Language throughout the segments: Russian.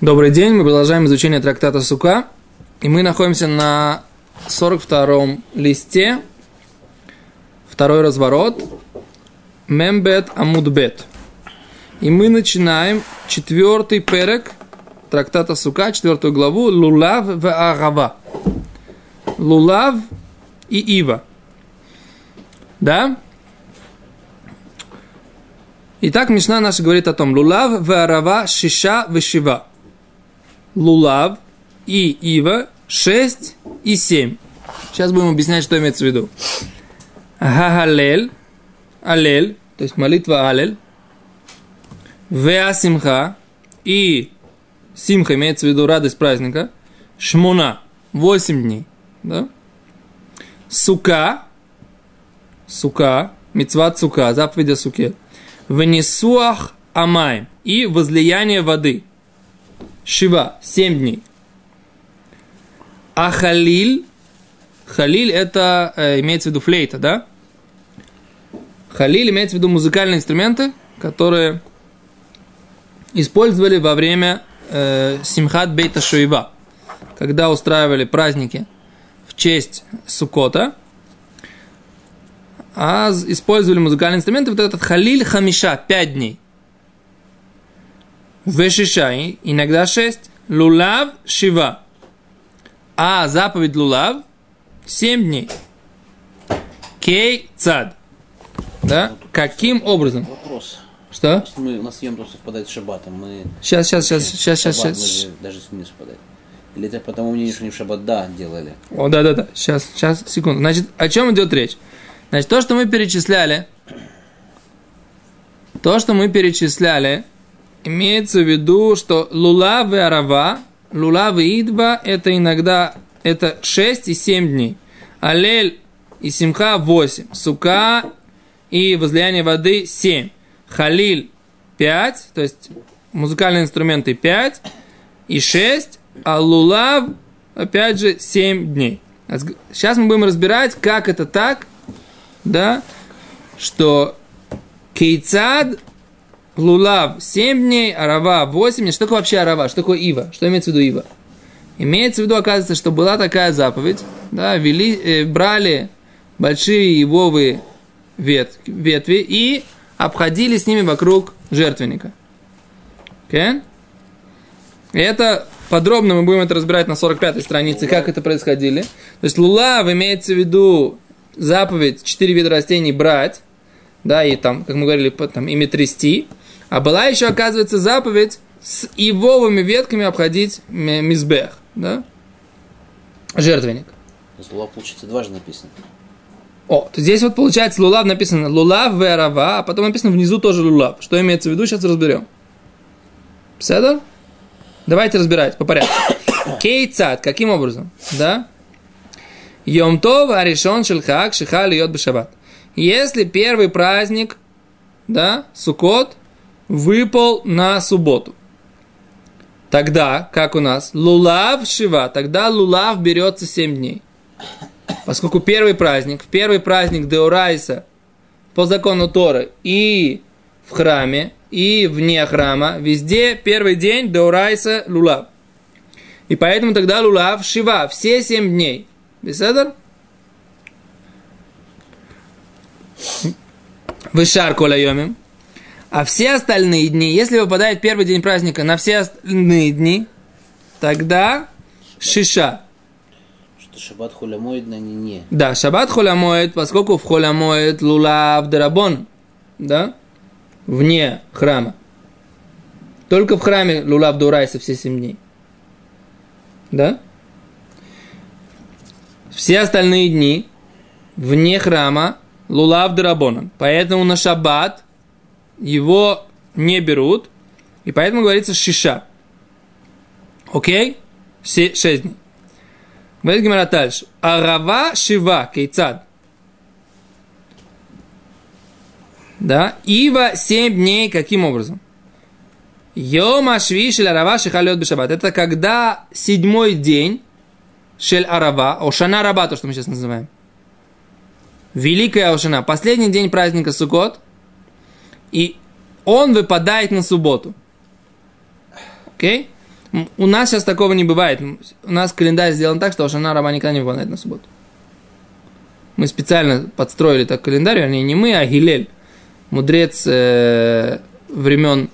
Добрый день, мы продолжаем изучение трактата Сука. И мы находимся на 42-м листе, второй разворот, Мембет Амудбет. И мы начинаем четвертый перек трактата Сука, четвертую главу, Лулав в Агава. Лулав и Ива. Да? Итак, Мишна наша говорит о том, Лулав в Арава Шиша в лулав и ива 6 и 7. Сейчас будем объяснять, что имеется в виду. Гагалель, алель, то есть молитва алель, веасимха и симха имеется в виду радость праздника, шмуна, 8 дней, да? Сука, сука, мецват сука, заповедь о суке, венесуах амай и возлияние воды – Шива, 7 дней. А халиль, халиль это э, имеется в виду флейта, да? Халиль имеется в виду музыкальные инструменты, которые использовали во время э, Симхат Бейта Шуева, когда устраивали праздники в честь Сукота, а использовали музыкальные инструменты, вот этот халиль хамиша, 5 дней – Вешишай, иногда шесть. Лулав шива. А заповедь лулав семь дней. Кей цад. Да? Каким образом? Вопрос. Что? Мы, у нас просто совпадает с шабатом, мы... Сейчас, сейчас, сейчас, сейчас, сейчас, сейчас. Даже с ним не совпадает. Или это потому мнению, что они в шаббат да делали. О, да, да, да. Сейчас, сейчас, секунду. Значит, о чем идет речь? Значит, то, что мы перечисляли, то, что мы перечисляли, имеется в виду, что лулав и арава, лулав и идва, это иногда это 6 и 7 дней. Алель и симха 8. Сука и возлияние воды 7. Халиль 5, то есть музыкальные инструменты 5 и 6, а лулав опять же 7 дней. Сейчас мы будем разбирать, как это так, да, что кейцад Лулав 7 дней, арава 8 дней. Что такое вообще арава? Что такое ива? Что имеется в виду ива? Имеется в виду, оказывается, что была такая заповедь, да, вели, э, брали большие ивовые вет, ветви и обходили с ними вокруг жертвенника. Okay? Это подробно мы будем это разбирать на 45-й странице, как это происходили. То есть лулав имеется в виду заповедь 4 вида растений брать, да, и там, как мы говорили, там, ими трясти. А была еще, оказывается, заповедь с ивовыми ветками обходить мизбех, да? Жертвенник. Лулав, получается, дважды написано. О, то здесь вот получается лулав написано лулав верава, а потом написано внизу тоже лулав. Что имеется в виду, сейчас разберем. Седор? Давайте разбирать по порядку. Кейцат, каким образом? Да? Йомтов аришон шельхак шихали йод бешабат. Если первый праздник, да, Сукот, выпал на субботу. Тогда, как у нас, лулав шива, тогда лулав берется 7 дней. Поскольку первый праздник, в первый праздник Деурайса по закону Торы и в храме, и вне храма, везде первый день Деурайса лулав. И поэтому тогда лулав шива, все 7 дней. Беседер? Вышар кола йомим. А все остальные дни, если выпадает первый день праздника на все остальные дни, тогда шиша. Что шаббат хулямоид на не не. Да, шаббат хулямоид, поскольку в хулямоид лулав дарабон, да, вне храма. Только в храме лулав дурайся все семь дней. Да? Все остальные дни вне храма лулав дарабоном. Поэтому на шаббат его не берут, и поэтому говорится шиша. Окей? Шесть дней. Говорит Гимара дальше. Арава шива кейцад. Да? Ива семь дней каким образом? Йома шви шель арава шихалет бешабат. Это когда седьмой день шель арава, ошана раба, то, что мы сейчас называем. Великая ошана. Последний день праздника Сукот – и он выпадает на субботу. Окей? М, У нас сейчас такого не бывает. У нас календарь сделан так, что Ошана Раба никогда не выполняет на субботу. Мы специально подстроили так календарь, вернее, не мы, а Гилель, мудрец э, времен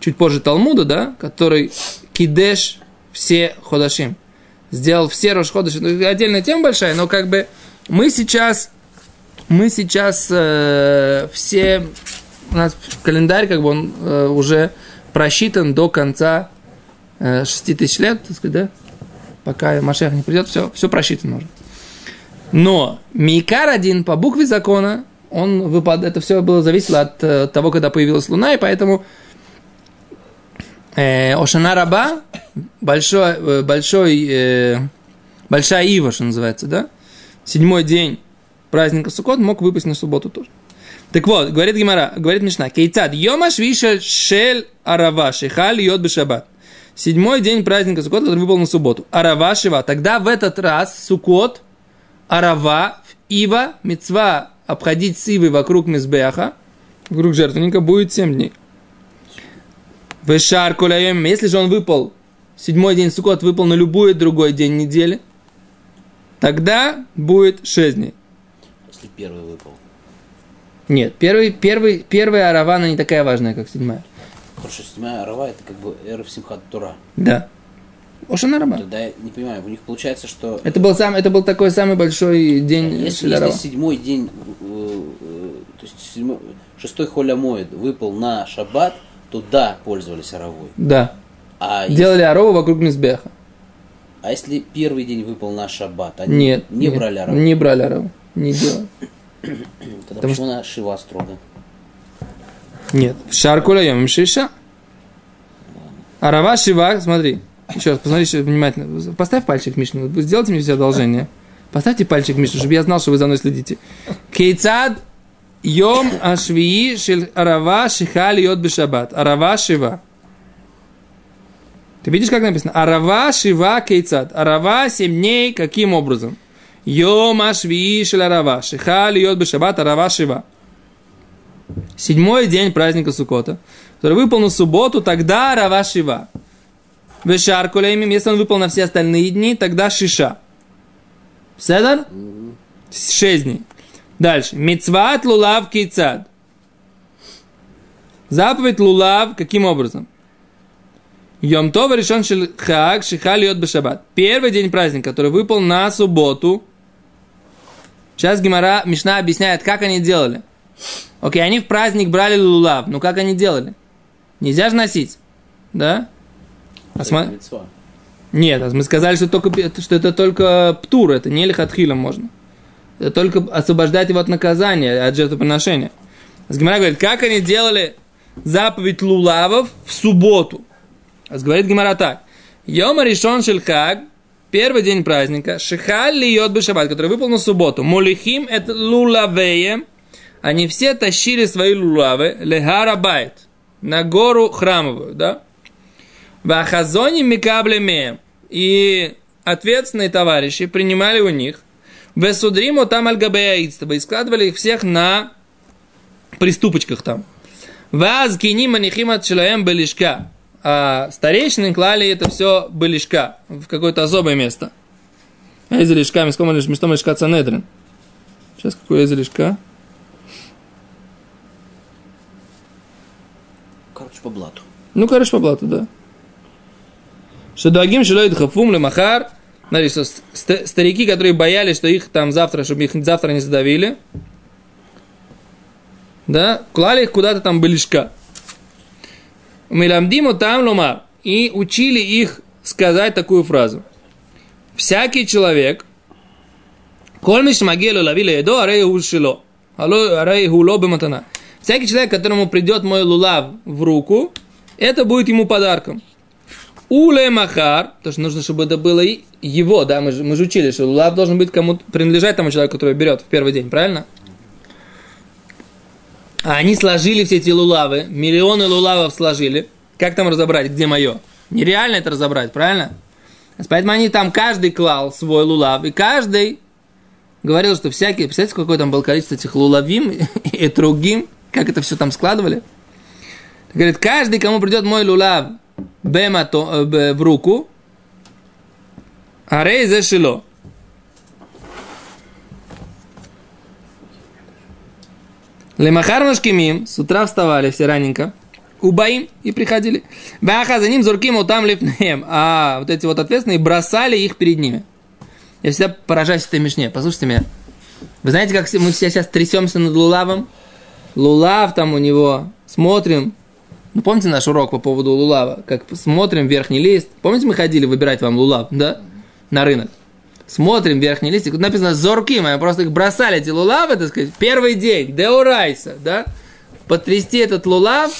чуть позже Талмуда, да, который кидеш все ходашим. Сделал все Рошходаши. Ну, Отдельная тема большая, но как бы мы сейчас, мы сейчас э, все, у нас календарь как бы он э, уже просчитан до конца э, 6 тысяч лет, так сказать, да? Пока Машех не придет, все, все просчитано уже. Но Мейкар один по букве закона, он выпад... это все было зависело от э, того, когда появилась Луна, и поэтому э, Ошана Раба, большой, э, большой, э, большая Ива, что называется, да? Седьмой день праздника Суккот мог выпасть на субботу тоже. Так вот, говорит Гимара, говорит Мишна, Кейцад, Йома Швиша Шель Арава, Шихаль Йод Бешабат. Седьмой день праздника Суккот, который выпал на субботу. Арава Шива. Тогда в этот раз Суккот, Арава, Ива, Мецва обходить с Ивой вокруг Мизбеха, вокруг жертвенника, будет 7 дней. Вешар Куляем, если же он выпал, седьмой день Суккот выпал на любой другой день недели, тогда будет 6 дней. Если первый выпал. Нет, первый, первый, первая арава, она не такая важная, как седьмая. Хорошо, седьмая арава это как бы Эрф Симхат Тура. Да. Ошана раба. Тогда я не понимаю, у них получается, что Это был, сам, это был такой самый большой день если, Шелярова. если седьмой день, э, э, то есть седьмой, шестой холямоид выпал на шаббат, то да, пользовались аравой. Да. А, если- Делали арову вокруг Мизбеха. а если первый день выпал на шаббат, они Нет. не нет, брали араву? Не брали арову. Не делали. Тогда потому почему она шива строго? Нет. Шаркуля шиша. Арава шива, смотри. Еще раз, посмотри еще внимательно. Поставь пальчик, Мишна. Вы Сделайте мне все одолжение. Поставьте пальчик, Мишна, чтобы я знал, что вы за мной следите. Кейцад йом ашвии шель арава шихали йод бешабат. Арава шива. Ты видишь, как написано? Арава шива кейцад. Арава семь дней, каким образом? Йом ашвии шель арава. Шихали йод бешабат. Арава. Седьмой день праздника Сукота, который выпал на субботу, тогда Рава Шива. Вешар Кулеймим, если он выпал на все остальные дни, тогда Шиша. Седар? Шесть дней. Дальше. Мицват лулав кейцад. Заповедь лулав каким образом? Йом Това решен хаг шихал йод бешабат. Первый день праздника, который выпал на субботу. Сейчас Гимара Мишна объясняет, как они делали. Окей, они в праздник брали лулав. Ну как они делали? Нельзя же носить. Да? А мицва. Нет, а мы сказали, что, только, что это только птур, это не лихатхила можно. Это только освобождать его от наказания, от жертвоприношения. Гимара говорит, как они делали заповедь лулавов в субботу? А говорит Гимара так. Йома решен шельхаг, первый день праздника, шихаль йод бешабат, который выпал на субботу. Молихим это лулавеем, они все тащили свои лулавы лехарабайт, на гору храмовую, да? Вахазони микаблеме. И ответственные товарищи принимали у них. Весудримо там альгабеяидство. И складывали их всех на приступочках там. Ваз кини манихима челаем белишка. А старейшины клали это все белишка. В какое-то особое место. Эйзи лишка, мискома лишь местом лишка цанедрин. Сейчас какое эйзи лишка? Короче, по блату. Ну, короче, по блату, да. Что дагим шилоид хафум лемахар. Смотри, что ст- старики, которые боялись, что их там завтра, чтобы их завтра не задавили, да, клали их куда-то там былишка. Миламдиму там ломар. И учили их сказать такую фразу. Всякий человек, коль магелу лавила едо, арей ушило. Арей хуло бематана. Всякий человек, которому придет мой лулав в руку, это будет ему подарком. Уле махар, то что нужно, чтобы это было его, да, мы же, мы же учили, что лулав должен быть кому принадлежать тому человеку, который берет в первый день, правильно? А они сложили все эти лулавы, миллионы лулавов сложили. Как там разобрать, где мое? Нереально это разобрать, правильно? Поэтому они там каждый клал свой лулав, и каждый говорил, что всякий, представляете, какое там было количество этих лулавим и другим, как это все там складывали? Говорит, каждый, кому придет мой лулав бемато, э, в руку, а рей зашило. Лемахар нашкимим, с утра вставали все раненько, убаим и приходили. Баха за ним зурким там лепнеем. А вот эти вот ответственные бросали их перед ними. Я всегда поражаюсь этой мишне. Послушайте меня. Вы знаете, как мы все сейчас трясемся над Лулавом? Лулав там у него. Смотрим. Ну, помните наш урок по поводу Лулава? Как смотрим верхний лист. Помните, мы ходили выбирать вам Лулав, да? На рынок. Смотрим верхний листик. Тут написано Зорки, мы просто их бросали, эти лулавы, так сказать, первый день, Деурайса, да? Потрясти этот лулав,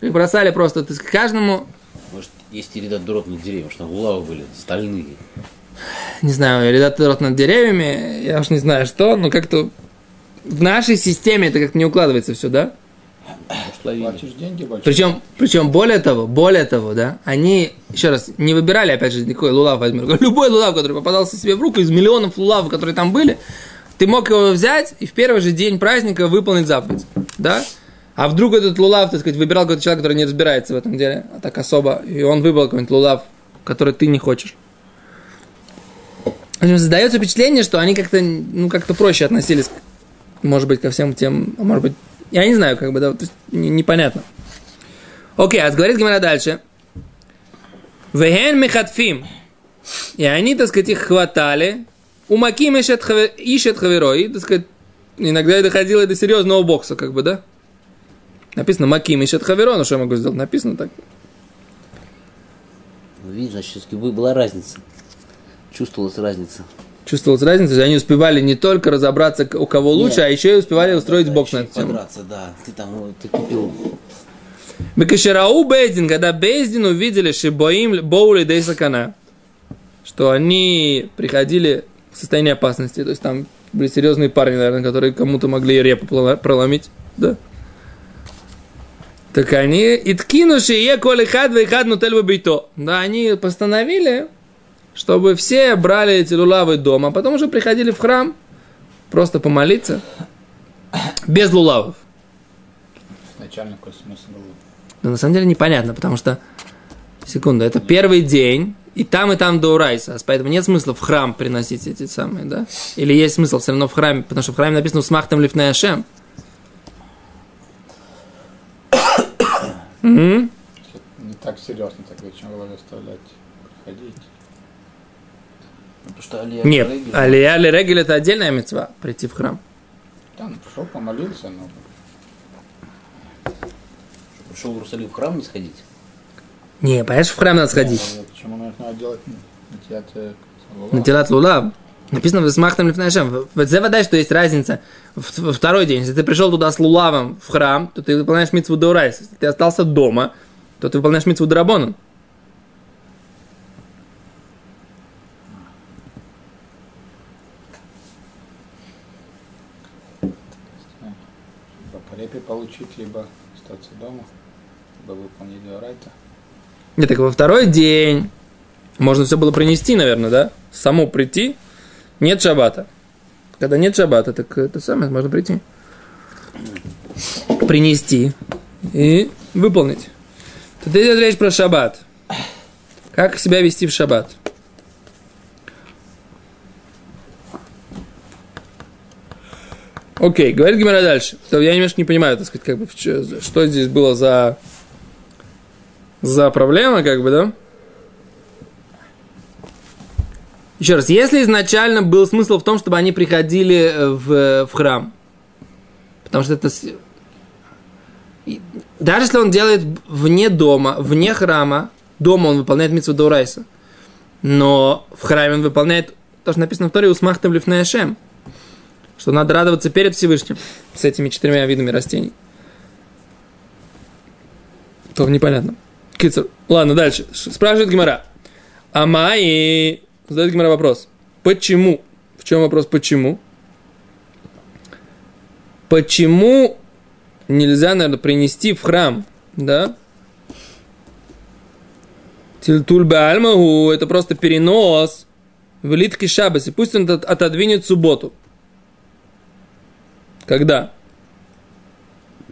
их бросали просто, так сказать, каждому, Может, есть ребята дурот на деревья, что там лавы были стальные. не знаю, редактор над деревьями, я уж не знаю что, но как-то в нашей системе это как-то не укладывается все, да? Может, ловили. Платишь деньги большие. Причем, причем более того, более того, да, они, еще раз, не выбирали, опять же, какой лулав возьмем. Любой лулав, который попадался себе в руку, из миллионов лулавов, которые там были, ты мог его взять и в первый же день праздника выполнить заповедь, да? А вдруг этот лулав, так сказать, выбирал какой-то человек, который не разбирается в этом деле, а так особо, и он выбрал какой-нибудь лулав, который ты не хочешь. В общем, создается впечатление, что они как-то, ну, как-то проще относились, может быть, ко всем тем, а может быть, я не знаю, как бы, да, то есть, не- непонятно. Окей, а говорит Гимара дальше. Веген мехатфим. И они, так сказать, их хватали. У Маким ищет, хаве- ищет хаверо. И, так сказать, иногда и доходило до серьезного бокса, как бы, да? Написано Маким ищет хаверо, ну что я могу сделать? Написано так. Ну, значит, все-таки была разница. Чувствовалась разница. Чувствовалась разница, что они успевали не только разобраться, у кого лучше, Нет. а еще и успевали устроить Да, бокс на эту тему. Подраться, да. Ты там, ты купил. Бекашерау Бейздин, когда Бейздин увидели Шибоим Боули Дейсакана, что они приходили в состояние опасности, то есть там были серьезные парни, наверное, которые кому-то могли репу проломить, да. Так они, иткинуши е коли хад хад нутель бейто. Да, они постановили, чтобы все брали эти лулавы дома, а потом уже приходили в храм просто помолиться без лулавов. Изначально какой смысл был? Но на самом деле непонятно, потому что, секунду, это первый день, и там, и там до Урайса, поэтому нет смысла в храм приносить эти самые, да? Или есть смысл все равно в храме, потому что в храме написано «Смахтам лифней Ашем». Не так серьезно, так зачем голове оставлять? Приходить. Ну, потому что Алия Нет, Регель- Алия или Регель это отдельная мецва прийти в храм. Да, ну пришел, помолился, ну, Пришел в Иерусалим в храм не сходить. Не, понимаешь, в храм надо сходить. ну, почему нужно делать на театре На Тилат Лулав. Написано в Смахтам Лифней Ашем. В это вода, что есть разница. В- второй день, если ты пришел туда с Лулавом в храм, то ты выполняешь митцву Даурайс. Если ты остался дома, то ты выполняешь митцву Дарабону. Репе получить, либо остаться дома, либо выполнить Деорайта. Нет, так во второй день можно все было принести, наверное, да? Само прийти. Нет шабата. Когда нет шабата, так это самое можно прийти. Принести и выполнить. Тут идет речь про шаббат. Как себя вести в шаббат? Окей, говорит Гимара дальше. Я немножко не понимаю, так сказать, как бы, что здесь было за, за проблема, как бы, да? Еще раз, если изначально был смысл в том, чтобы они приходили э, в, в храм, потому что это... Даже если он делает вне дома, вне храма, дома он выполняет митцву Даурайса, но в храме он выполняет то, что написано в Торе, «Усмахтам лифней Ашем», что надо радоваться перед Всевышним с этими четырьмя видами растений. То непонятно. Кицер. Ладно, дальше. Спрашивает Гимара. Амай. Задает Гимара вопрос. Почему? В чем вопрос почему? Почему нельзя, наверное, принести в храм, да? Тильтуль баальмагу, это просто перенос в литке шабас, и пусть он от- отодвинет субботу. Когда?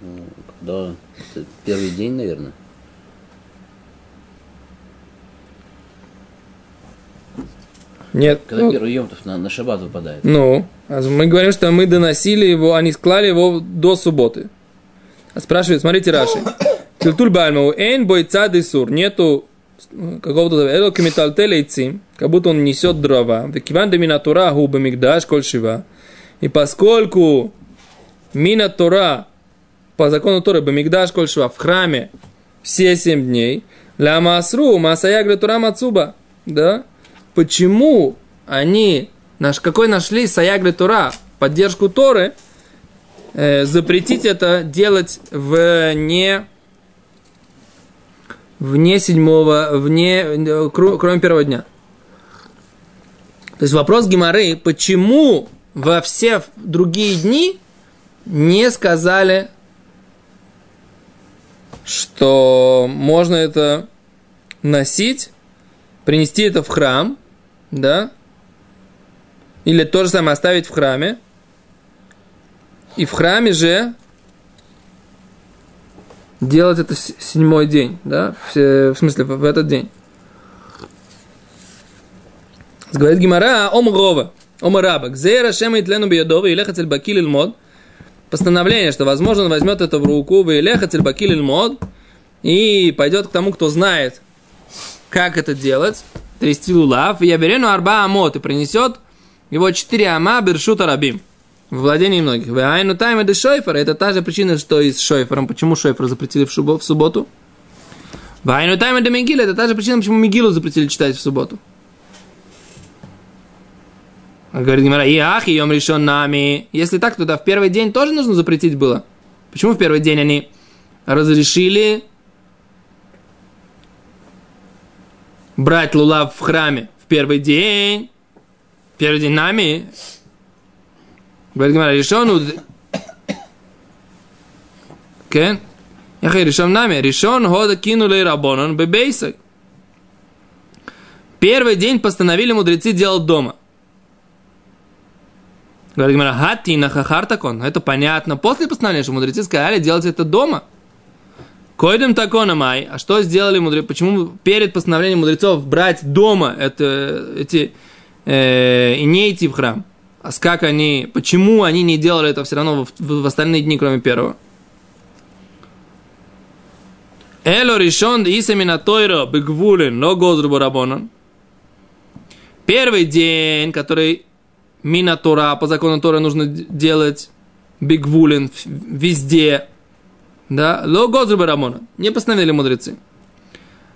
Ну, когда? Это первый день, наверное. Нет. Когда ну, первый Йомтов на, на шаббат выпадает. Ну, а мы говорим, что мы доносили его, они склали его до субботы. А спрашивает, смотрите, Раши. Килтуль бальмау, эйн бойца дисур, нету э, какого-то эло кемиталтеля как будто он несет дрова. Векиван деминатура губа мигдаш кольшива. И поскольку минатура по закону Торы Бамигдаш коль шива в храме все семь дней, ля масру масаягля тура мацуба, да? Почему они, наш, какой нашли саягля тура, поддержку Торы, э, запретить это делать в не вне седьмого, вне, кро- кроме первого дня. То есть вопрос Гимары, почему во все другие дни не сказали, что можно это носить, принести это в храм, да, или то же самое оставить в храме, и в храме же делать это седьмой день, да, в, в смысле в, этот день. Говорит Гимара, ом рова, ом раба, гзейра шема и тлену биядова, и лехацель бакиль мод, постановление, что, возможно, он возьмет это в руку, и лехацель бакиль мод, и пойдет к тому, кто знает, как это делать, трясти лулав, я берену арба амот, и принесет его четыре ама бершута рабим, в владении многих. Вы айну тайма де шойфер, это та же причина, что и с шойфером. Почему шойфер запретили в, в субботу? Вайну тайма де мигила, это та же причина, почему мигилу запретили читать в субботу. Говорит Гимара, и ах, и решен нами. Если так, то да, в первый день тоже нужно запретить было. Почему в первый день они разрешили брать лулав в храме в первый день? Первый день нами. Говорит Гимара, решен Кен? Яхай решен нами. Решен хода кинули рабонан бебейсой. Первый день постановили мудрецы делать дома. Говорит Гимара, хати на хахартакон. Это понятно. После постановления, что мудрецы сказали делать это дома. Койдем такона май. А что сделали мудрецы? Почему перед постановлением мудрецов брать дома это, эти э, и не идти в храм? А как они, почему они не делали это все равно в, в, в остальные дни, кроме первого? Эло решен исамина тойро бегвулин, но гозру барабонан. Первый день, который мина Тора, по закону Тора нужно делать бигвулин везде. Да, ло гозру барабонан. Не постановили мудрецы.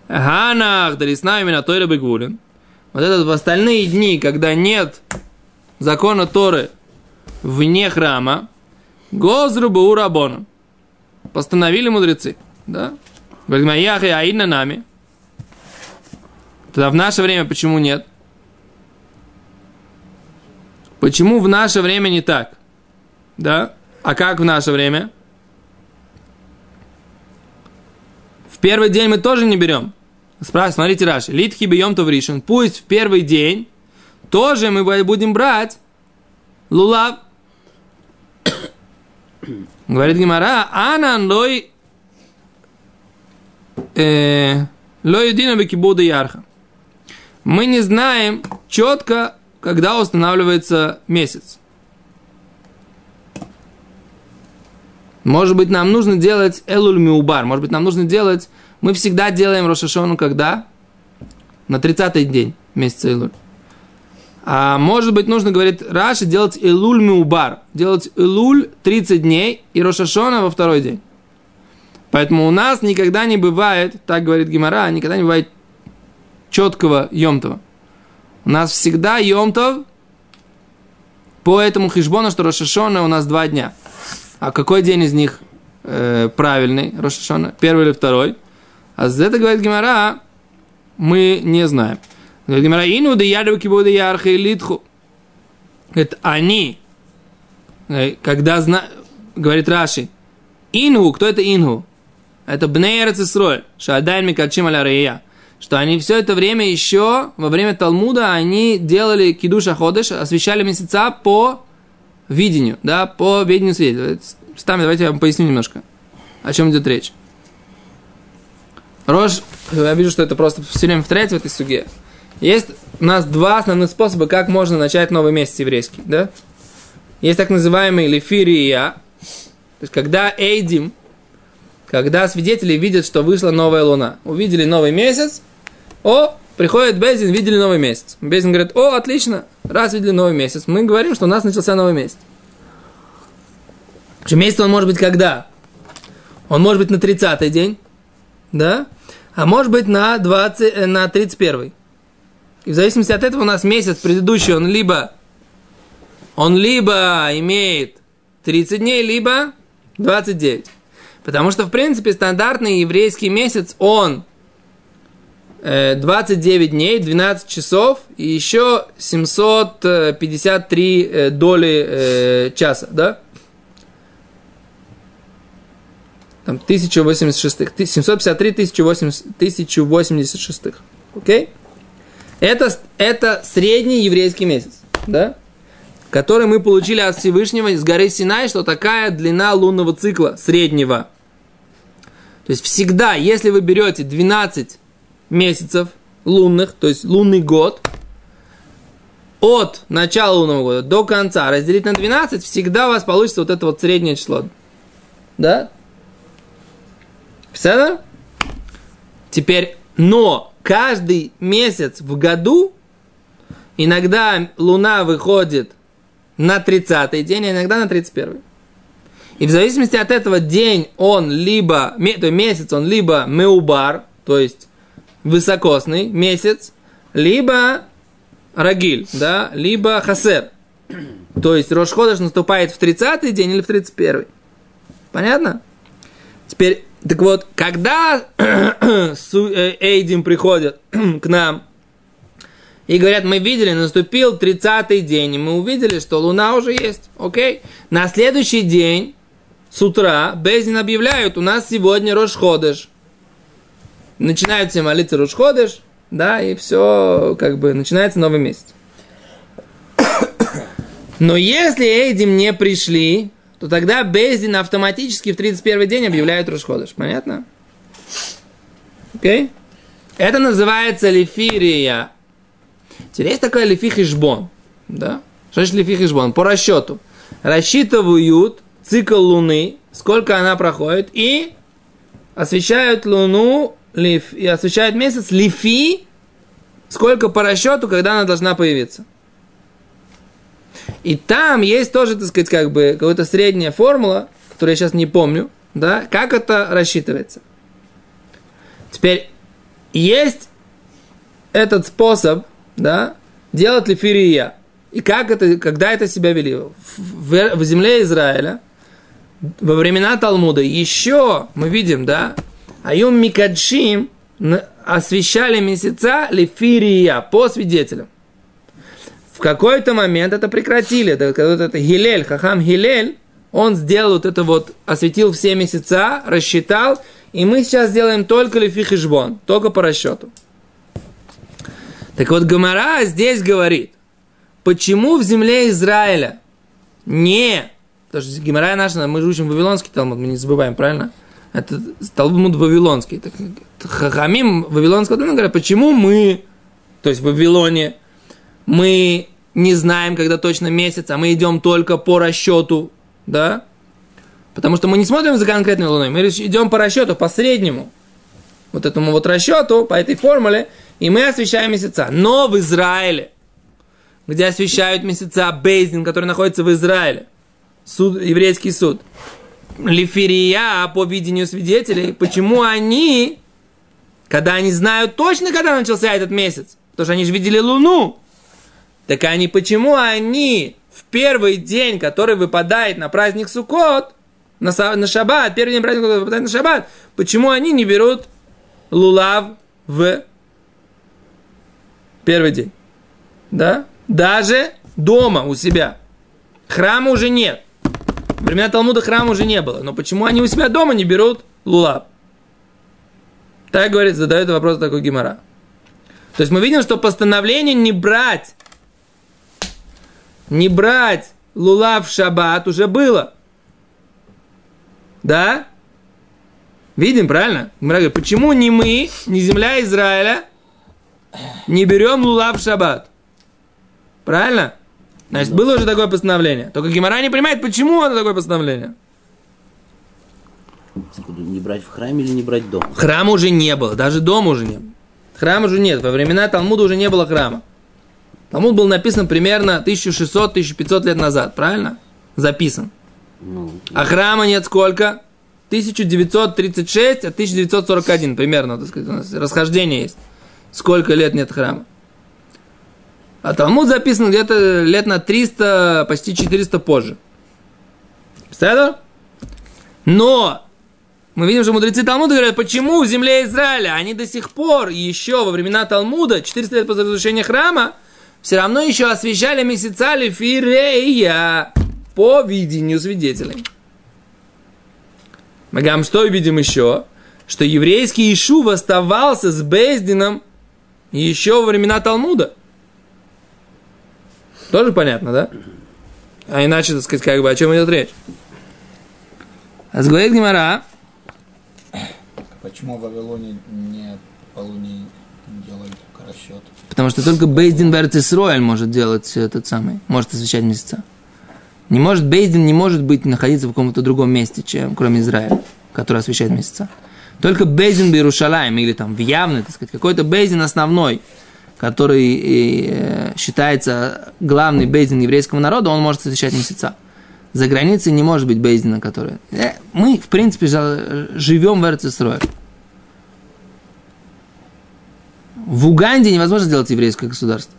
Ганах, дарисна именно Тойра бигвулин. Вот этот в остальные дни, когда нет закона Торы вне храма, Гозру Баурабона. Постановили мудрецы. Да? Говорит, Маяхи Аидна нами. Тогда в наше время почему нет? Почему в наше время не так? Да? А как в наше время? В первый день мы тоже не берем. Спрашивает, смотрите, Раши. Литхи бьем то в Пусть в первый день тоже мы будем брать лулав. Говорит Гимара, анан лой э, лой бекибуда ярха. Мы не знаем четко, когда устанавливается месяц. Может быть, нам нужно делать элуль миубар. Может быть, нам нужно делать... Мы всегда делаем Рошашону когда? На 30-й день месяца Элуль. А может быть, нужно, говорит Раши, делать Элуль Миубар. Делать Элуль 30 дней и Рошашона во второй день. Поэтому у нас никогда не бывает, так говорит Гимара, никогда не бывает четкого Йомтова. У нас всегда Йомтов по этому хижбону, что Рошашона у нас два дня. А какой день из них э, правильный, Рошашона? Первый или второй? А за это, говорит Гимара, мы не знаем. Говорит Гимара, ину да ядову кибуда ярха и литху. Это они, э, когда зна... говорит Раши, инху, кто это инху? Это Бнейрец Исроль, Шадайн Микачим Аля что они все это время еще, во время Талмуда, они делали кидуша ходыш, освещали месяца по видению, да, по видению свидетеля. Стами, давайте я вам поясню немножко, о чем идет речь. Рож, я вижу, что это просто все время повторяется в этой суге. Есть у нас два основных способа, как можно начать новый месяц еврейский, да? Есть так называемый лефирия, то есть когда Эйдим, когда свидетели видят, что вышла новая луна, увидели новый месяц, о, приходит Безин, видели новый месяц. Безин говорит, о, отлично, раз видели новый месяц, мы говорим, что у нас начался новый месяц. Причем месяц он может быть когда? Он может быть на 30-й день, да? А может быть на, 20, э, на 31 И в зависимости от этого у нас месяц предыдущий, он либо, он либо имеет 30 дней, либо 29. Потому что, в принципе, стандартный еврейский месяц, он 29 э, дней, 12 часов и еще 753 э, доли часа, да? там, 1086, 753 1086. Окей? Это, это средний еврейский месяц, да? Который мы получили от Всевышнего из горы Синай, что такая длина лунного цикла среднего. То есть всегда, если вы берете 12 месяцев лунных, то есть лунный год, от начала лунного года до конца разделить на 12, всегда у вас получится вот это вот среднее число. Да? Все? Теперь, но каждый месяц в году иногда луна выходит на 30-й день, а иногда на 31-й. И в зависимости от этого день он либо, то месяц он либо меубар, то есть высокосный месяц, либо рагиль, да, либо хасер. То есть Рошходыш наступает в 30-й день или в 31-й. Понятно? Теперь так вот, когда э, Эйдим приходят к нам и говорят, мы видели, наступил 30-й день, и мы увидели, что луна уже есть, окей? На следующий день с утра Безин объявляют, у нас сегодня Рошходыш. Начинают все молиться Рошходыш, да, и все, как бы, начинается новый месяц. Но если Эйдим не пришли, то тогда Бездин автоматически в 31 день объявляет Рошходыш. Понятно? Окей? Okay? Это называется лифирия. Теперь есть такое лифихишбон. Да? Что значит лифихишбон? По расчету. Рассчитывают цикл Луны, сколько она проходит, и освещают Луну, лиф, и освещают месяц лифи, сколько по расчету, когда она должна появиться. И там есть тоже, так сказать, как бы какая-то средняя формула, которую я сейчас не помню, да, как это рассчитывается. Теперь есть этот способ, да, делать ли фирия. И как это, когда это себя вели? В, в, в земле Израиля, во времена Талмуда, еще мы видим, да, Аюм Микадшим освещали месяца лифирия по свидетелям. В какой-то момент это прекратили. Это, это, Гилель, Хахам Гилель, он сделал вот это вот, осветил все месяца, рассчитал, и мы сейчас делаем только лифихишбон, только по расчету. Так вот, Гамара здесь говорит, почему в земле Израиля не... Потому что Гемора наша, мы же учим Вавилонский Талмуд, мы не забываем, правильно? Это Талмуд Вавилонский. Так, Хахамим Вавилонского Талмуда говорят, почему мы, то есть в Вавилоне, мы не знаем, когда точно месяц, а мы идем только по расчету, да? Потому что мы не смотрим за конкретной луной, мы идем по расчету, по среднему. Вот этому вот расчету, по этой формуле, и мы освещаем месяца. Но в Израиле, где освещают месяца Бейзин, который находится в Израиле, суд, еврейский суд, Лифирия по видению свидетелей, почему они, когда они знают точно, когда начался этот месяц, потому что они же видели Луну, так они почему они в первый день, который выпадает на праздник Суккот, на, на шаббат, первый день праздника, который выпадает на шаббат, почему они не берут лулав в первый день? Да? Даже дома у себя. Храма уже нет. Во времена Талмуда храма уже не было. Но почему они у себя дома не берут лулав? Так говорит, задает вопрос такой Гимара. То есть мы видим, что постановление не брать не брать лулав в шаббат уже было. Да? Видим, правильно? Почему не мы, не земля Израиля, не берем лулав в шаббат. Правильно? Значит, было уже такое постановление. Только Гимара не понимает, почему это такое постановление. Не брать в храме или не брать дома? Храма уже не было, даже дома уже не было. Храма уже нет. Во времена Талмуда уже не было храма. Талмуд был написан примерно 1600-1500 лет назад, правильно? Записан. Ну, А храма нет сколько? 1936 от 1941 примерно, так сказать, у нас расхождение есть. Сколько лет нет храма? А Талмуд записан где-то лет на 300, почти 400 позже. Представляете? Но мы видим, что мудрецы Талмуда говорят, почему в земле Израиля они до сих пор еще во времена Талмуда, 400 лет после разрушения храма, все равно еще освещали месяца Лефирея по видению свидетелей. Мы говорим, что видим еще? Что еврейский Ишув оставался с Бездином еще во времена Талмуда. Тоже понятно, да? А иначе, так сказать, как бы о чем идет речь? А говорит Гимара, Почему в Вавилоне не полуни делают расчет? потому что только Бейздин Берцисроэль может делать этот самый, может освещать месяца. Не может, Бейздин не может быть, находиться в каком-то другом месте, чем, кроме Израиля, который освещает месяца. Только Бейздин Берушалаем, или там в явный, так сказать, какой-то Бейздин основной, который э, считается главный Бейздин еврейского народа, он может освещать месяца. За границей не может быть Бейздина, который... Э, мы, в принципе, живем в Эрцисроэль. В Уганде невозможно сделать еврейское государство.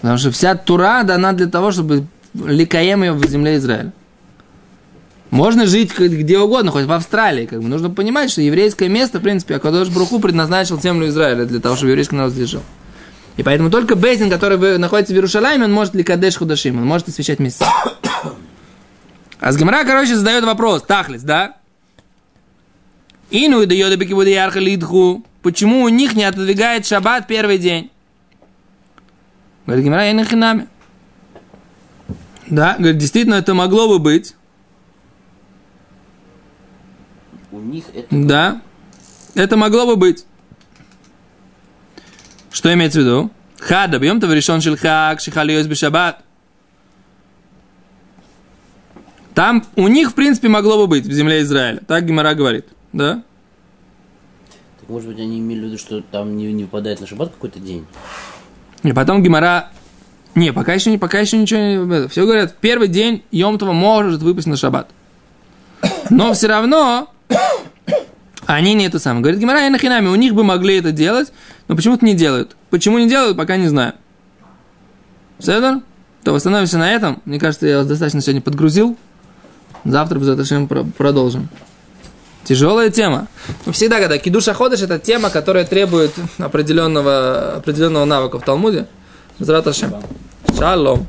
Потому что вся Тура дана для того, чтобы ликаем ее в земле Израиля. Можно жить где угодно, хоть в Австралии. Как бы. Нужно понимать, что еврейское место, в принципе, Акадош Бруху предназначил землю Израиля для того, чтобы еврейский народ здесь жил. И поэтому только Бейзин, который находится в Иерушалайме, он может ликадеш худашим, он может освещать месяца. А с Гемара, короче, задает вопрос, тахлис, да? Ину и дает бекибуды лидху. Почему у них не отодвигает шаббат первый день? Говорит, Гимара, я нахинами. Да, говорит, действительно, это могло бы быть. У них это Да, это могло бы быть. Что имеется в виду? Хада, бьем то решен шельхак, шихалиос бешабат. Там у них, в принципе, могло бы быть в земле Израиля. Так Гимара говорит. Да? Так, может быть, они имели в виду, что там не, не выпадает на шаббат какой-то день? И потом Гимара... Не, пока еще, не, пока еще ничего не... Все говорят, в первый день Йомтова может выпасть на шаббат. Но все равно они не это самое. Говорит Гимара и нахинами, у них бы могли это делать, но почему-то не делают. Почему не делают, пока не знаю. Седор? То остановимся на этом. Мне кажется, я вас достаточно сегодня подгрузил. Завтра без этого продолжим. Тяжелая тема. Всегда, когда кидуша ходишь, это тема, которая требует определенного, определенного навыка в Талмуде. Зраташем. Шалом.